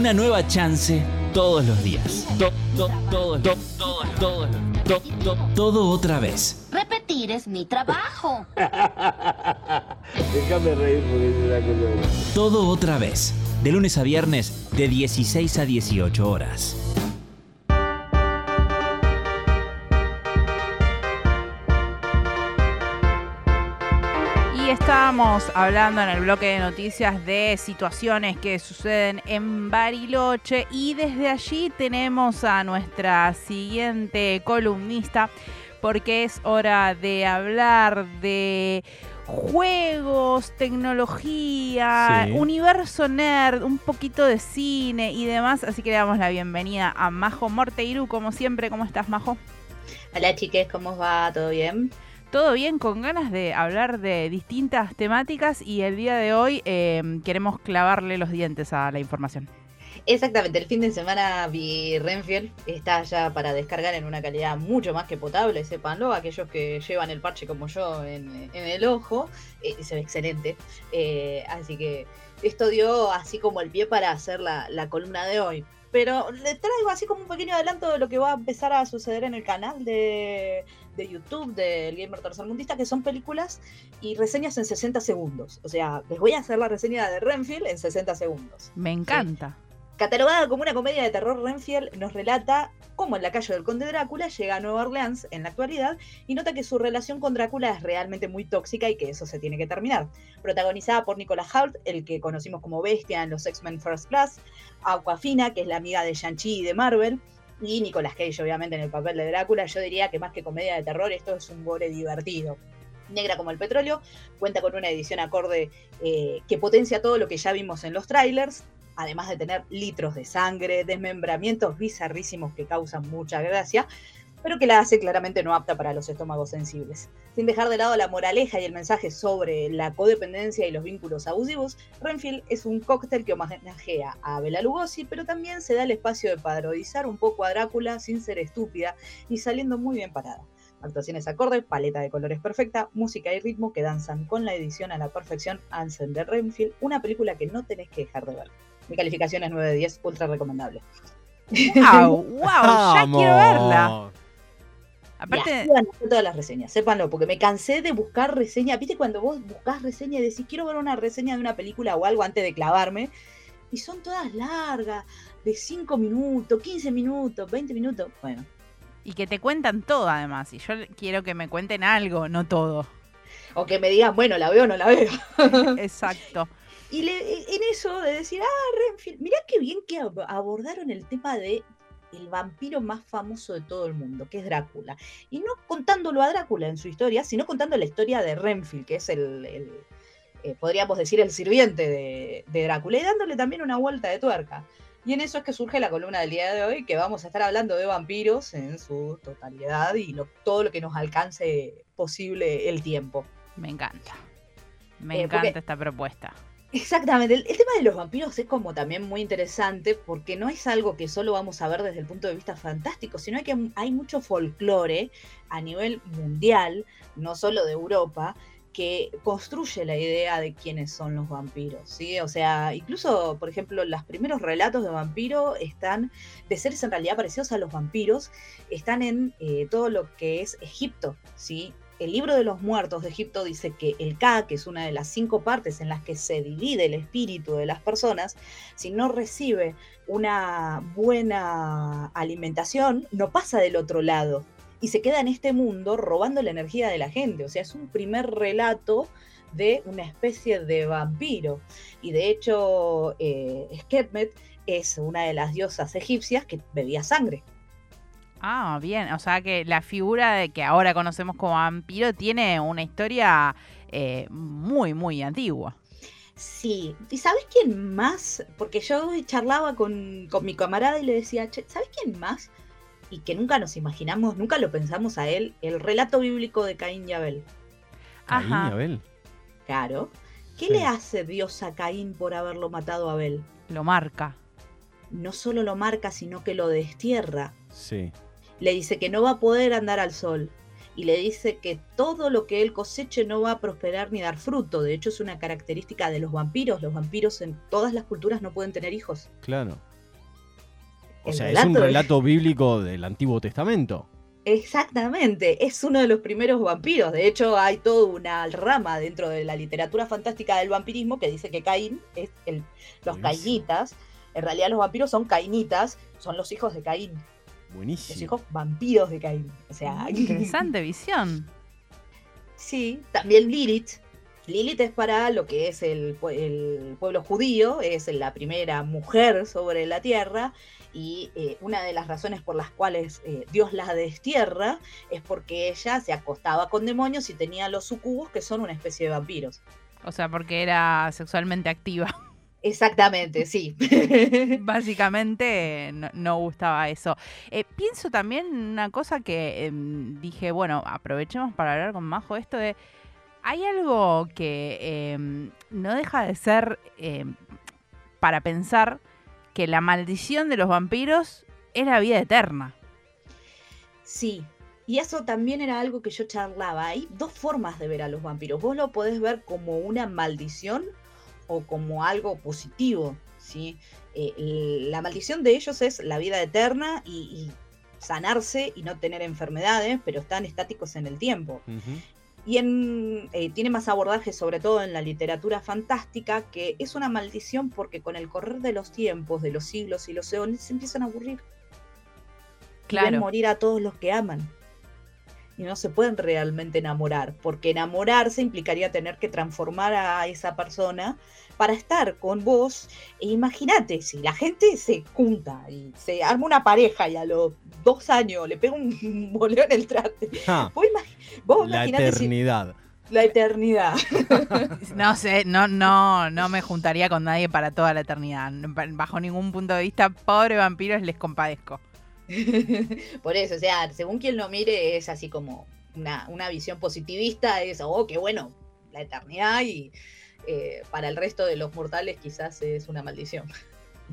Una nueva chance todos los días. To- to- todo, to- todo, todo, to- to- todo otra vez. Repetir es mi trabajo. Déjame reír porque es una cosa. Todo otra vez. De lunes a viernes, de 16 a 18 horas. Estábamos hablando en el bloque de noticias de situaciones que suceden en Bariloche y desde allí tenemos a nuestra siguiente columnista porque es hora de hablar de juegos, tecnología, Sí. universo nerd, un poquito de cine y demás, así que le damos la bienvenida a Majo Morteiru, como siempre, ¿cómo estás Majo? Hola chiques, ¿cómo os va? ¿Todo bien? Todo bien, con ganas de hablar de distintas temáticas y el día de hoy eh, queremos clavarle los dientes a la información. Exactamente, el fin de semana vi Renfield, está ya para descargar en una calidad mucho más que potable, sépanlo, aquellos que llevan el parche como yo en, en el ojo, eh, se ve excelente, Eh, así que esto dio así como el pie para hacer la, la columna de hoy. Pero le traigo así como un pequeño adelanto de lo que va a empezar a suceder en el canal de, de YouTube del Gamer Tercermundista, que son películas y reseñas en 60 segundos. O sea, les voy a hacer la reseña de Renfield en 60 segundos. Me encanta. Catalogada como una comedia de terror, Renfield nos relata cómo en la calle del Conde Drácula llega a Nueva Orleans en la actualidad y nota que su relación con Drácula es realmente muy tóxica y que eso se tiene que terminar. Protagonizada por Nicolas Hoult, el que conocimos como Bestia en los X-Men First Class, Aquafina, que es la amiga de Shang-Chi y de Marvel, y Nicolas Cage, obviamente, en el papel de Drácula. Yo diría que más que comedia de terror, esto es un gore divertido. Negra como el petróleo, cuenta con una edición acorde eh, que potencia todo lo que ya vimos en los trailers, además de tener litros de sangre, desmembramientos bizarrísimos que causan mucha gracia, pero que la hace claramente no apta para los estómagos sensibles. Sin dejar de lado la moraleja y el mensaje sobre la codependencia y los vínculos abusivos, Renfield es un cóctel que homenajea a Bela Lugosi, pero también se da el espacio de parodizar un poco a Drácula sin ser estúpida y saliendo muy bien parada. Actuaciones acorde, paleta de colores perfecta, música y ritmo que danzan con la edición a la perfección hacen de Renfield una película que no tenés que dejar de ver. Mi calificación es 9 de 10, ultra recomendable. ¡Wow! ¡Wow! Ya quiero verla. Aparte, hacer todas las reseñas, sépanlo, porque me cansé de buscar reseñas. ¿Viste cuando vos buscás reseña y decís quiero ver una reseña de una película o algo antes de clavarme? Y son todas largas, de 5 minutos, 15 minutos, 20 minutos. Bueno, y que te cuentan todo además. Y yo quiero que me cuenten algo, no todo. o que me digan, bueno, la veo o no la veo. Exacto. Y le- en eso de decir, ah, Renfield, mirá qué bien que ab- abordaron el tema de el vampiro más famoso de todo el mundo, que es Drácula. Y no contándolo a Drácula en su historia, sino contando la historia de Renfield, que es el, el, eh, podríamos decir, el sirviente de, de Drácula, y dándole también una vuelta de tuerca. Y en eso es que surge la columna del día de hoy, que vamos a estar hablando de vampiros en su totalidad y lo- todo lo que nos alcance posible el tiempo. Me encanta. Me Eh, encanta porque- esta propuesta. Exactamente, el, tema de los vampiros es como también muy interesante porque no es algo que solo vamos a ver desde el punto de vista fantástico, sino que hay mucho folclore a nivel mundial, no solo de Europa, que construye la idea de quiénes son los vampiros, ¿sí? O sea, incluso, por ejemplo, los primeros relatos de vampiro están, de seres en realidad parecidos a los vampiros, están en eh, todo lo que es Egipto, ¿sí? El libro de los muertos de Egipto dice que el Ka, que es una de las cinco partes en las que se divide el espíritu de las personas, si no recibe una buena alimentación, no pasa del otro lado y se queda en este mundo robando la energía de la gente. O sea, es un primer relato de una especie de vampiro. Y de hecho, eh, es una de las diosas egipcias que bebía sangre. Ah, bien. O sea que la figura de que ahora conocemos como vampiro tiene una historia eh, muy, muy antigua. Sí, ¿y sabes quién más? Porque yo charlaba con, con mi camarada y le decía, "Che, ¿sabes quién más? Y que nunca nos imaginamos, nunca lo pensamos a él, el relato bíblico de Caín y Abel. Caín y Ajá. Abel. Claro. ¿Qué Sí. le hace Dios a Caín por haberlo matado a Abel? Lo marca. No solo lo marca, sino que lo destierra. Sí. Le dice que no va a poder andar al sol. Y le dice que todo lo que él coseche no va a prosperar ni dar fruto. De hecho, es una característica de los vampiros. Los vampiros en todas las culturas no pueden tener hijos. Claro. O El sea, es un relato de- bíblico del Antiguo Testamento. Exactamente, es uno de los primeros vampiros. De hecho, hay toda una rama dentro de la literatura fantástica del vampirismo que dice que Caín es el, los cainitas. En realidad, los vampiros son cainitas, son los hijos de Caín, los Buenísimo. hijos vampiros de Caín. O sea, Interesante visión. Sí, también Lilith. Lilith es para lo que es el, el pueblo judío, es la primera mujer sobre la tierra y eh, una de las razones por las cuales eh, Dios la destierra es porque ella se acostaba con demonios y tenía los sucubos que son una especie de vampiros. O sea, porque era sexualmente activa. Exactamente, sí. Básicamente no, no gustaba eso. Eh, pienso también una cosa que em, dije, bueno, aprovechemos para hablar con Majo esto de... Hay algo que em, no deja de ser em, para pensar que la maldición de los vampiros es la vida eterna. Sí, y eso también era algo que yo charlaba. Hay dos formas de ver a los vampiros. Vos lo podés ver como una maldición o como algo positivo, ¿sí? Eh, la maldición de ellos es la vida eterna y, y sanarse y no tener enfermedades, pero están estáticos en el tiempo. Y en, eh, tiene más abordaje, sobre todo en la literatura fantástica, que es una maldición porque con el correr de los tiempos, de los siglos y los eones, se empiezan a aburrir y ven Claro. morir a todos los que aman. Y no se pueden realmente enamorar, porque enamorarse implicaría tener que transformar a esa persona para estar con vos. E imagínate, si la gente se junta y se arma una pareja y a los dos años le pega un boleo en el traste. Vos, la si- eternidad. la eternidad. No sé, no, no, no me juntaría con nadie para toda la eternidad. Bajo ningún punto de vista, pobre vampiros, les compadezco. Por eso, o sea, según quien lo mire, es así como una, una visión positivista, es, oh, qué bueno, la eternidad y eh, para el resto de los mortales quizás es una maldición.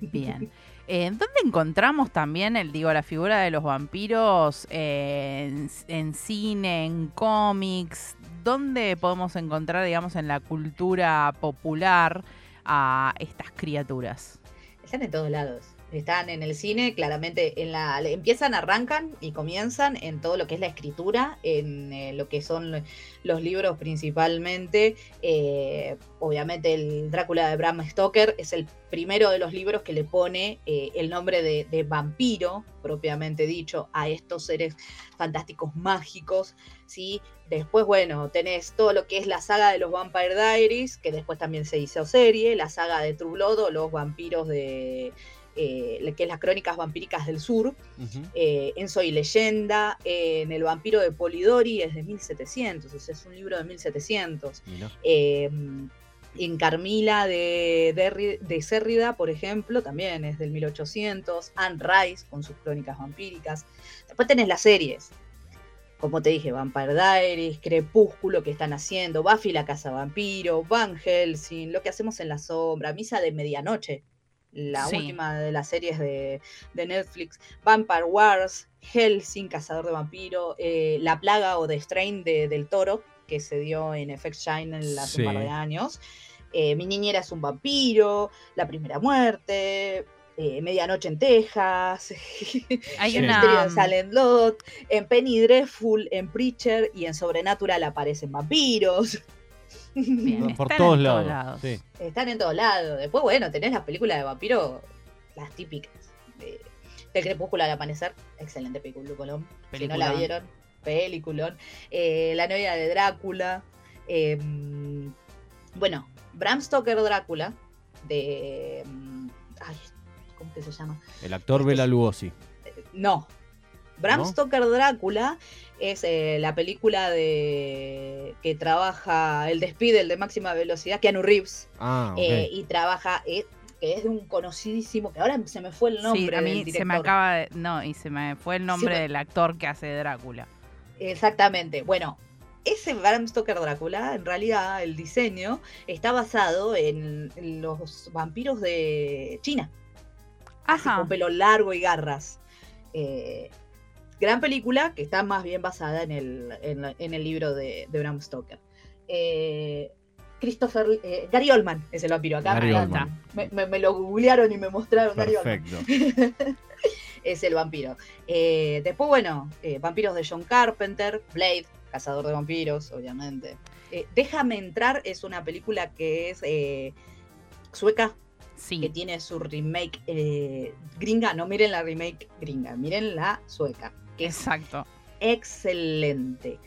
Bien. Eh, ¿Dónde encontramos también el, digo, la figura de los vampiros eh, en, en cine, en cómics? ¿Dónde podemos encontrar, digamos, en la cultura popular a estas criaturas? Están en todos lados. Están en el cine, claramente en la empiezan, arrancan y comienzan en todo lo que es la escritura, en eh, lo que son los libros principalmente. Eh, obviamente el Drácula de Bram Stoker es el primero de los libros que le pone eh, el nombre de, de vampiro, propiamente dicho, a estos seres fantásticos mágicos. ¿sí? Después, bueno, tenés todo lo que es la saga de los Vampire Diaries, que después también se hizo serie, la saga de True Blood o los vampiros de... eh, que es las crónicas vampíricas del sur, Ujú. eh, en Soy Leyenda, en El vampiro de Polidori es de 1700, o sea, es un libro de 1700. Mirá. Eh, en Carmila de, de, de Cérrida, por ejemplo, también es del 1800. Anne Rice con sus crónicas vampíricas. Después tenés las series. Como te dije, Vampire Diaries, Crepúsculo que están haciendo, Buffy la Casa Vampiro, Van Helsing, Lo que hacemos en la sombra, Misa de Medianoche, la Sí. última de las series de, de Netflix, Vampire Wars, Helsing, Cazador de Vampiro, eh, La Plaga o The Strain de- del Toro, que se dio en FX China hace un par de Sí. años. Eh, Mi niñera es un vampiro, La Primera Muerte, eh, Medianoche en Texas, Hay El una... misterio de Salem Lot, en Penny Dreadful, en Preacher y en Sobrenatural aparecen vampiros. Bien, Por están todos en lados. todos lados. Sí. Están en todos lados. Después, bueno, tenés las películas de vampiro, las típicas. De, del Crepúsculo al Amanecer, excelente peliculón. Si no la vieron, peliculón. Eh, la novia de Drácula. eh, bueno, Bram Stoker Drácula, de... mm, Ay, ¿cómo que se llama? El actor Bela Lugosi. No. Bram ¿No? Stoker Drácula es eh, la película de que trabaja el despide, el de máxima velocidad, Keanu Reeves, Ah, eh, y trabaja, eh, que es de un conocidísimo, que ahora se me fue el nombre Sí, a del mí director. se me acaba de... No, y se me fue el nombre del actor que hace Drácula. Exactamente. Bueno, ese Bram Stoker Drácula, en realidad el diseño está basado en, en los vampiros de China. así Ajá. con pelo largo y garras. Eh, gran película que está más bien basada en el, en la- en el libro de, de Bram Stoker. Eh, Christopher eh, Gary Oldman es el vampiro acá. Gary me- Oldman. Me, me- me lo googlearon y me mostraron Gary Oldman. Perfecto. es el vampiro. Eh, después, bueno, eh, vampiros de John Carpenter, Blade, cazador de vampiros, obviamente. Eh, Déjame entrar es una película que es eh, sueca, que Sí, tiene su remake eh, gringa. No miren la remake gringa, miren la sueca, que exacto. excelente.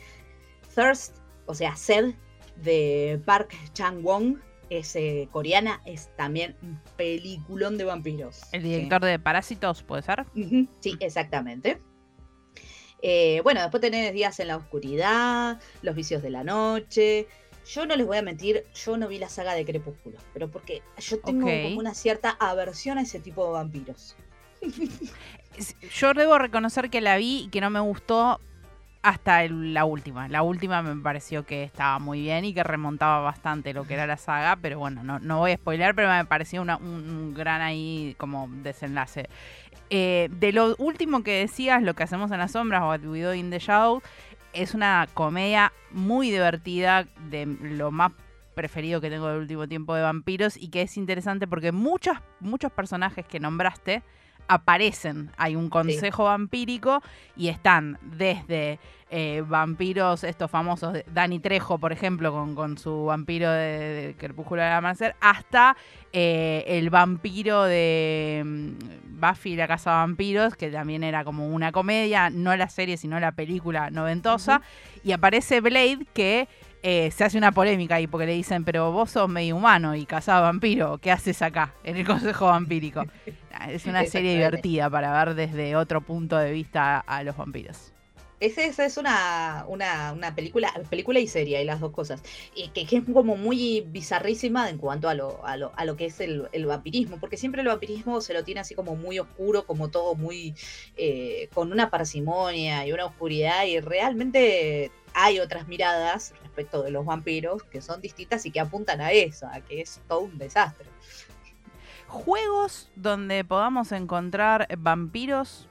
Thirst, o sea, Sed, de Park Chang-won, es eh, coreana, es también un peliculón de vampiros. El Sí. director de Parásitos, ¿puede ser? Sí, exactamente. Eh, bueno, después tenés Días en la Oscuridad, Los Vicios de la Noche. Yo no les voy a mentir, yo no vi la saga de Crepúsculo, pero porque yo tengo como una cierta aversión a ese tipo de vampiros. Yo debo reconocer que la vi y que no me gustó hasta la última. La última me pareció que estaba muy bien y que remontaba bastante lo que era la saga, pero bueno, no, voy a spoilear, pero me pareció un, gran ahí como desenlace. Eh, de lo último que decías, lo que hacemos en las sombras o What in the Shadow, es una comedia muy divertida, de lo más preferido que tengo del último tiempo de vampiros y que es interesante porque muchos, muchos personajes que nombraste aparecen. Hay un consejo vampírico y están desde eh, vampiros, estos famosos, Dani Trejo, por ejemplo, con, con su vampiro de, de Crepúsculo del Amanecer, hasta eh, el vampiro de mm, Buffy la Casa de Vampiros, que también era como una comedia, no la serie, sino la película noventosa. Y aparece Blade, que eh, se hace una polémica ahí porque le dicen, pero vos sos medio humano y cazado vampiro, ¿qué haces acá en el Consejo Vampírico? Es una serie divertida para ver desde otro punto de vista a los vampiros. Esa es, es una, una, una película, película y serie, hay las dos cosas. Y que, que es como muy bizarrísima en cuanto a lo, a lo, a lo que es el, el vampirismo, porque siempre el vampirismo se lo tiene así como muy oscuro, como todo muy eh, con una parsimonia y una oscuridad, y realmente hay otras miradas respecto de los vampiros que son distintas y que apuntan a eso, a que es todo un desastre. Juegos donde podamos encontrar vampiros.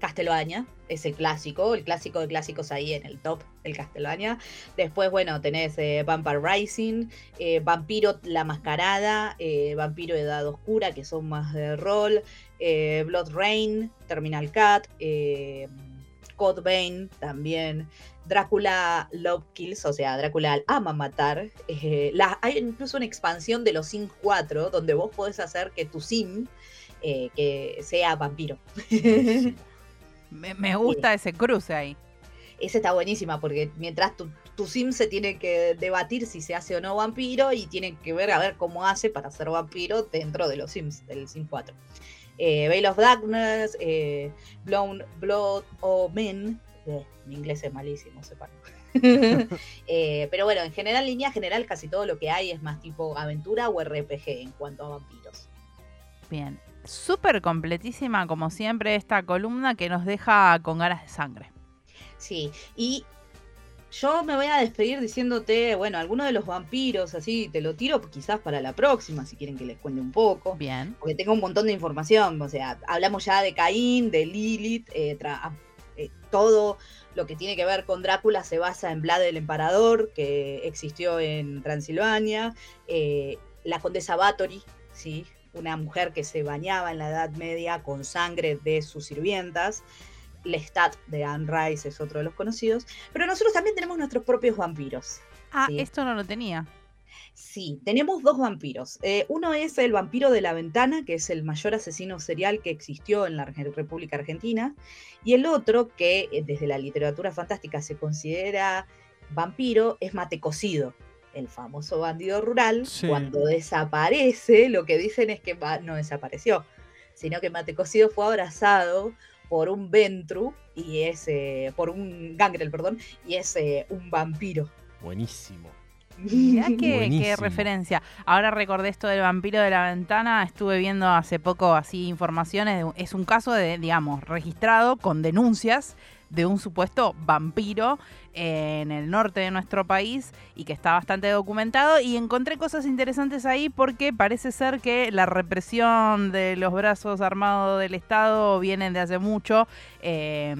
Castlevania, es el clásico, el clásico de clásicos ahí en el top, el Castlevania. Después, bueno, tenés eh, Vampire Rising, eh, Vampiro La Mascarada, eh, Vampiro Edad Oscura, que son más de rol, eh, Blood Rain, Terminal Cat, Code Vein también. Drácula Love Kills, o sea, Drácula ama matar. Eh, la- hay incluso una expansión de los Sims 4 donde vos podés hacer que tu Sim eh, que sea vampiro. Me, me gusta ese cruce ahí. Esa está buenísima porque mientras tu, tu sim se tiene que debatir si se hace o no vampiro y tiene que ver a ver cómo hace para ser vampiro dentro de los sims, del sim 4. Eh, Veil of Darkness, eh, Blown, Blood of Men, eh, mi inglés es malísimo, sepan. Eh, pero bueno, en general, en línea general, casi todo lo que hay es más tipo aventura o RPG en cuanto a vampiros. Bien. Súper completísima, como siempre, esta columna que nos deja con ganas de sangre. Sí, y yo me voy a despedir diciéndote, bueno, alguno de los vampiros, así te lo tiro quizás para la próxima, si quieren que les cuente un poco, Bien. porque tengo un montón de información, o sea, hablamos ya de Caín, de Lilith, eh, tra- eh, todo lo que tiene que ver con Drácula se basa en Vlad el Emperador, que existió en Transilvania, eh, la condesa Bathory, ¿sí? una mujer que se bañaba en la Edad Media con sangre de sus sirvientas. Lestat de Anne Rice es otro de los conocidos. Pero nosotros también tenemos nuestros propios vampiros. Ah, Sí. esto no lo tenía. Sí, tenemos dos vampiros. Eh, uno es el vampiro de la ventana, que es el mayor asesino serial que existió en la República Argentina. Y el otro, que eh, desde la literatura fantástica se considera vampiro, es Mate Cocido, el famoso bandido rural. Sí. Cuando desaparece, lo que dicen es que no desapareció, sino que Mate Cocido fue abrazado por un Ventru y es eh, por un Gangrel, perdón, y es eh, un vampiro. Buenísimo. Mirá qué, referencia. Ahora recordé esto del vampiro de la ventana. Estuve viendo hace poco así informaciones. de- es un caso de, digamos, registrado con denuncias de un supuesto vampiro eh, en el norte de nuestro país y que está bastante documentado. Y encontré cosas interesantes ahí porque parece ser que la represión de los brazos armados del Estado viene de hace mucho. eh,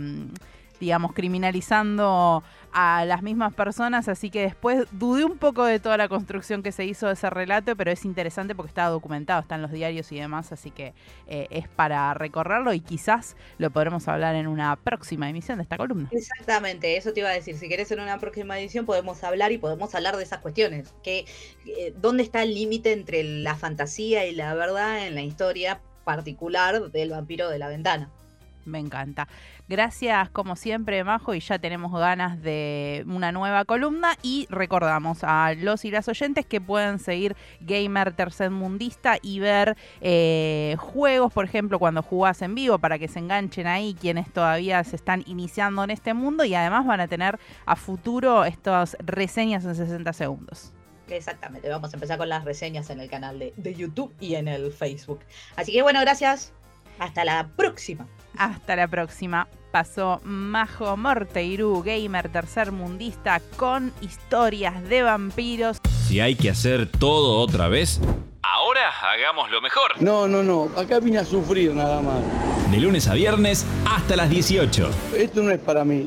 digamos, criminalizando a las mismas personas, así que después dudé un poco de toda la construcción que se hizo de ese relato, pero es interesante porque está documentado, está en los diarios y demás, así que eh, es para recorrerlo y quizás lo podremos hablar en una próxima emisión de esta columna. Exactamente, eso te iba a decir. Si querés en una próxima edición podemos hablar y podemos hablar de esas cuestiones. Que, eh, ¿Dónde está el límite entre la fantasía y la verdad en la historia particular del vampiro de la ventana? Me encanta. Gracias como siempre, Majo, y ya tenemos ganas de una nueva columna y recordamos a los y las oyentes que pueden seguir Gamer Tercermundista y ver eh, juegos, por ejemplo, cuando jugás en vivo para que se enganchen ahí quienes todavía se están iniciando en este mundo y además van a tener a futuro estas reseñas en 60 segundos. Exactamente, vamos a empezar con las reseñas en el canal de, de YouTube y en el Facebook. Así que bueno, gracias. Hasta la próxima. Hasta la próxima. Pasó Majo Morteirú, gamer tercermundista, con historias de vampiros. Si hay que hacer todo otra vez, ahora hagamos lo mejor. No, no, no. Acá vine a sufrir nada más. De lunes a viernes hasta las 18. Esto no es para mí.